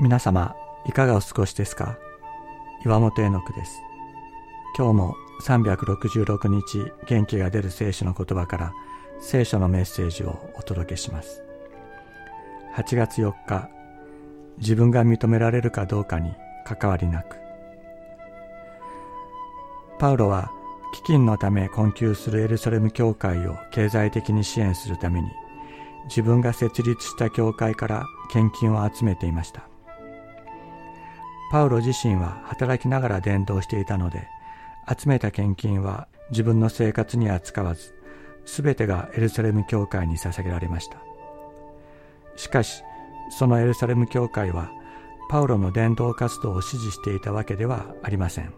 皆様いかがお過ごしですか？岩本絵の句です。今日も366日元気が出る聖書の言葉から聖書のメッセージをお届けします。8月4日自分が認められるかどうかに関わりなく。パウロは飢饉のため困窮するエルサレム教会を経済的に支援するために自分が設立した教会から献金を集めていました。パウロ自身は働きながら伝道していたので集めた献金は自分の生活には使わず全てがエルサレム教会に捧げられました。しかしそのエルサレム教会はパウロの伝道活動を支持していたわけではありません。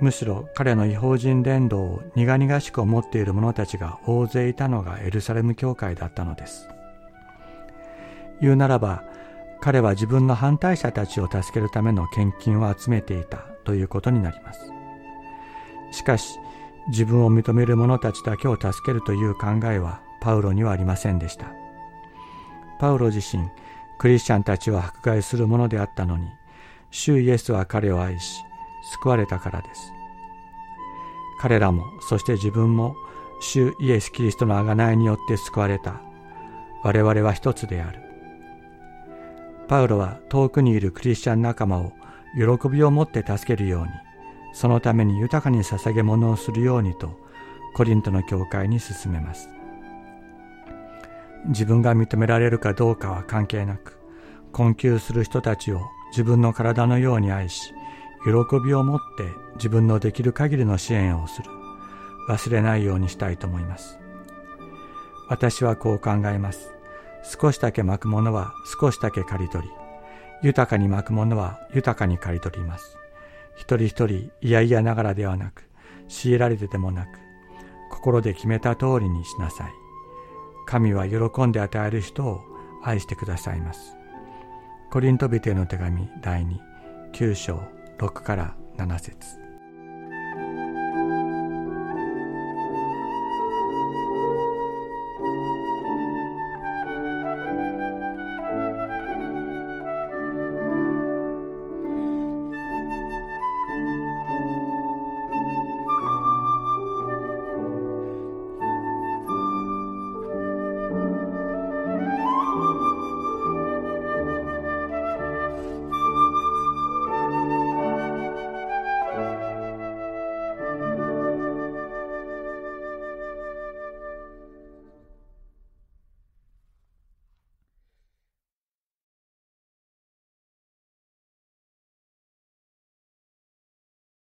むしろ彼の違法人伝道を苦々しく思っている者たちが大勢いたのがエルサレム教会だったのです。言うならば彼は自分の反対者たちを助けるための献金を集めていたということになります。しかし自分を認める者たちだけを助けるという考えはパウロにはありませんでした。パウロ自身クリスチャンたちを迫害するものであったのに主イエスは彼を愛し救われたからです。彼らもそして自分も主イエス・キリストの贖いによって救われた。我々は一つである。パウロは遠くにいるクリスチャン仲間を喜びを持って助けるようにそのために豊かに捧げ物をするようにとコリントの教会に進めます。自分が認められるかどうかは関係なく困窮する人たちを自分の体のように愛し喜びを持って自分のできる限りの支援をする。忘れないようにしたいと思います。私はこう考えます。少しだけ巻くものは少しだけ刈り取り、豊かに巻くものは豊かに刈り取ります。一人一人嫌々ながらではなく、強いられてでもなく、心で決めた通りにしなさい。神は喜んで与える人を愛してくださいます。コリントビテの手紙第2、9章6から7節